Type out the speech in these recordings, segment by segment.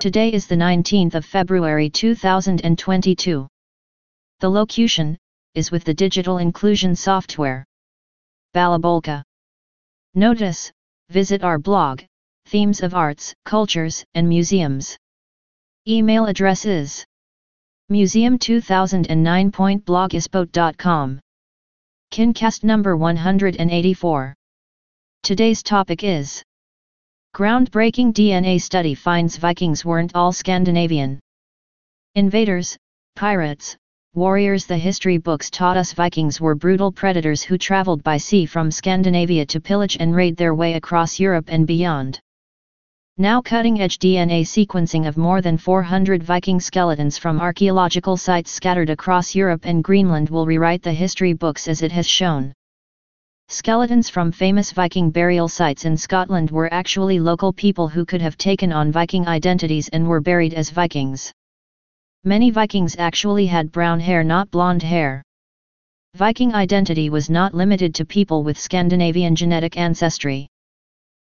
Today is the 19th of February 2022. The locution is with the digital inclusion software. Balabolka. Notice, visit our blog, Themes of Arts, Cultures, and Museums. Email address is museum2009.blogspot.com. Kincast number 184. Today's topic is Groundbreaking DNA study finds Vikings weren't all Scandinavian. Invaders, pirates, warriors The history books taught us Vikings were brutal predators who traveled by sea from Scandinavia to pillage and raid their way across Europe and beyond. Now cutting-edge DNA sequencing of more than 400 Viking skeletons from archaeological sites scattered across Europe and Greenland will rewrite the history books as it has shown. Skeletons from famous Viking burial sites in Scotland were actually local people who could have taken on Viking identities and were buried as Vikings. Many Vikings actually had brown hair not blonde hair. Viking identity was not limited to people with Scandinavian genetic ancestry.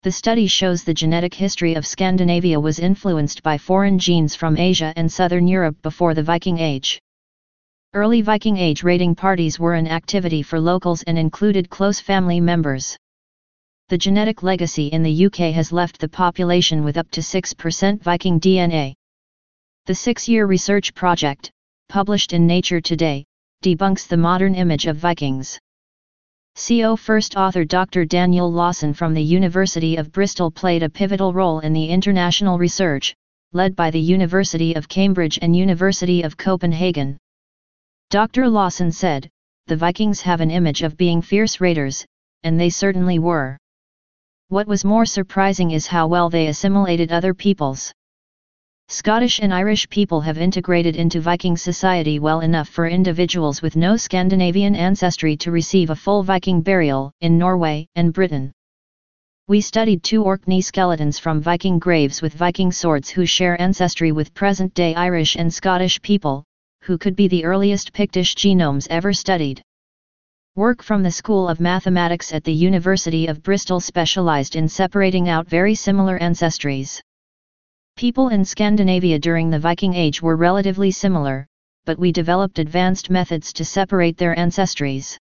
The study shows the genetic history of Scandinavia was influenced by foreign genes from Asia and southern Europe before the Viking Age. Early Viking Age raiding parties were an activity for locals and included close family members. The genetic legacy in the UK has left the population with up to 6% Viking DNA. The six-year research project, published in Nature Today, debunks the modern image of Vikings. CO first author Dr. Daniel Lawson from the University of Bristol played a pivotal role in the international research, led by the University of Cambridge and University of Copenhagen. Dr. Lawson said, the Vikings have an image of being fierce raiders, and they certainly were. What was more surprising is how well they assimilated other peoples. Scottish and Irish people have integrated into Viking society well enough for individuals with no Scandinavian ancestry to receive a full Viking burial in Norway and Britain. We studied two Orkney skeletons from Viking graves with Viking swords who share ancestry with present-day Irish and Scottish people, who could be the earliest Pictish genomes ever studied. Work from the School of Mathematics at the University of Bristol specialized in separating out very similar ancestries. People in Scandinavia during the Viking Age were relatively similar, but we developed advanced methods to separate their ancestries.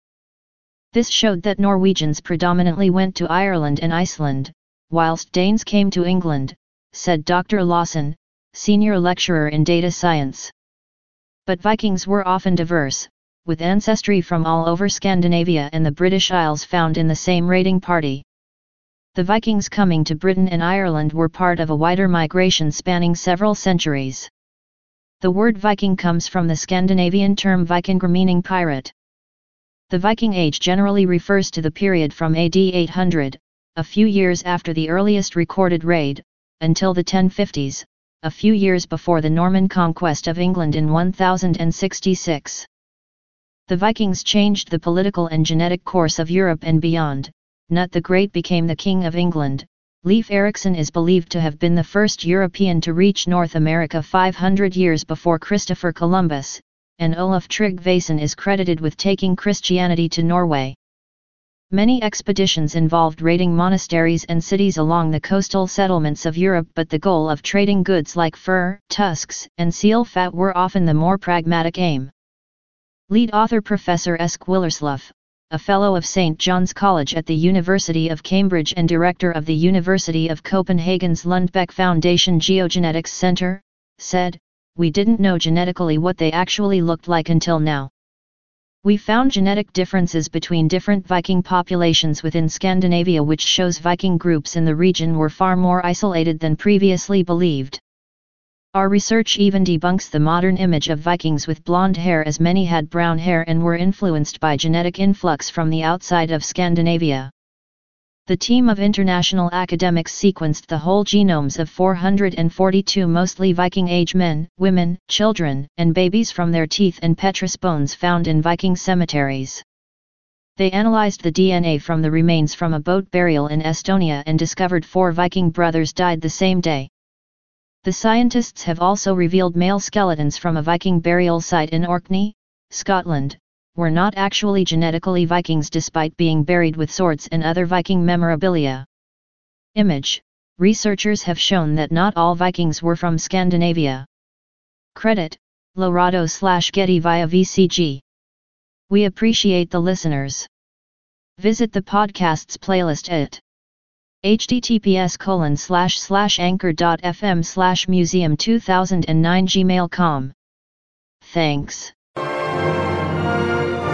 This showed that Norwegians predominantly went to Ireland and Iceland, whilst Danes came to England, said Dr. Lawson, senior lecturer in data science but Vikings were often diverse, with ancestry from all over Scandinavia and the British Isles found in the same raiding party. The Vikings coming to Britain and Ireland were part of a wider migration spanning several centuries. The word Viking comes from the Scandinavian term Vikingur meaning pirate. The Viking Age generally refers to the period from AD 800, a few years after the earliest recorded raid, until the 1050s, a few years before the Norman conquest of England in 1066. The Vikings changed the political and genetic course of Europe and beyond. Knut the Great became the King of England. Leif Erikson is believed to have been the first European to reach North America 500 years before Christopher Columbus, and Olaf Tryggvason is credited with taking Christianity to Norway. Many expeditions involved raiding monasteries and cities along the coastal settlements of Europe but the goal of trading goods like fur, tusks, and seal fat were often the more pragmatic aim. Lead author Professor Eske Willerslev, a Fellow of St. John's College at the University of Cambridge and Director of the University of Copenhagen's Lundbeck Foundation Geogenetics Center, said, We didn't know genetically what they actually looked like until now. We found genetic differences between different Viking populations within Scandinavia which shows Viking groups in the region were far more isolated than previously believed. Our research even debunks the modern image of Vikings with blonde hair as many had brown hair and were influenced by genetic influx from the outside of Scandinavia the team of international academics sequenced the whole genomes of 442 mostly Viking age men, women, children, and babies from their teeth and petrous bones found in Viking cemeteries. They analyzed the DNA from the remains from a boat burial in Estonia and discovered four Viking brothers died the same day. The scientists have also revealed male skeletons from a Viking burial site in Orkney, Scotland, were not actually genetically Vikings despite being buried with swords and other Viking memorabilia. Image, researchers have shown that not all Vikings were from Scandinavia. Credit, Lorado slash Getty via VCG. We appreciate the listeners. Visit the podcast's playlist at https colon slash slash anchor.fm slash museum 2009 gmail.com. Thanks. Thank you.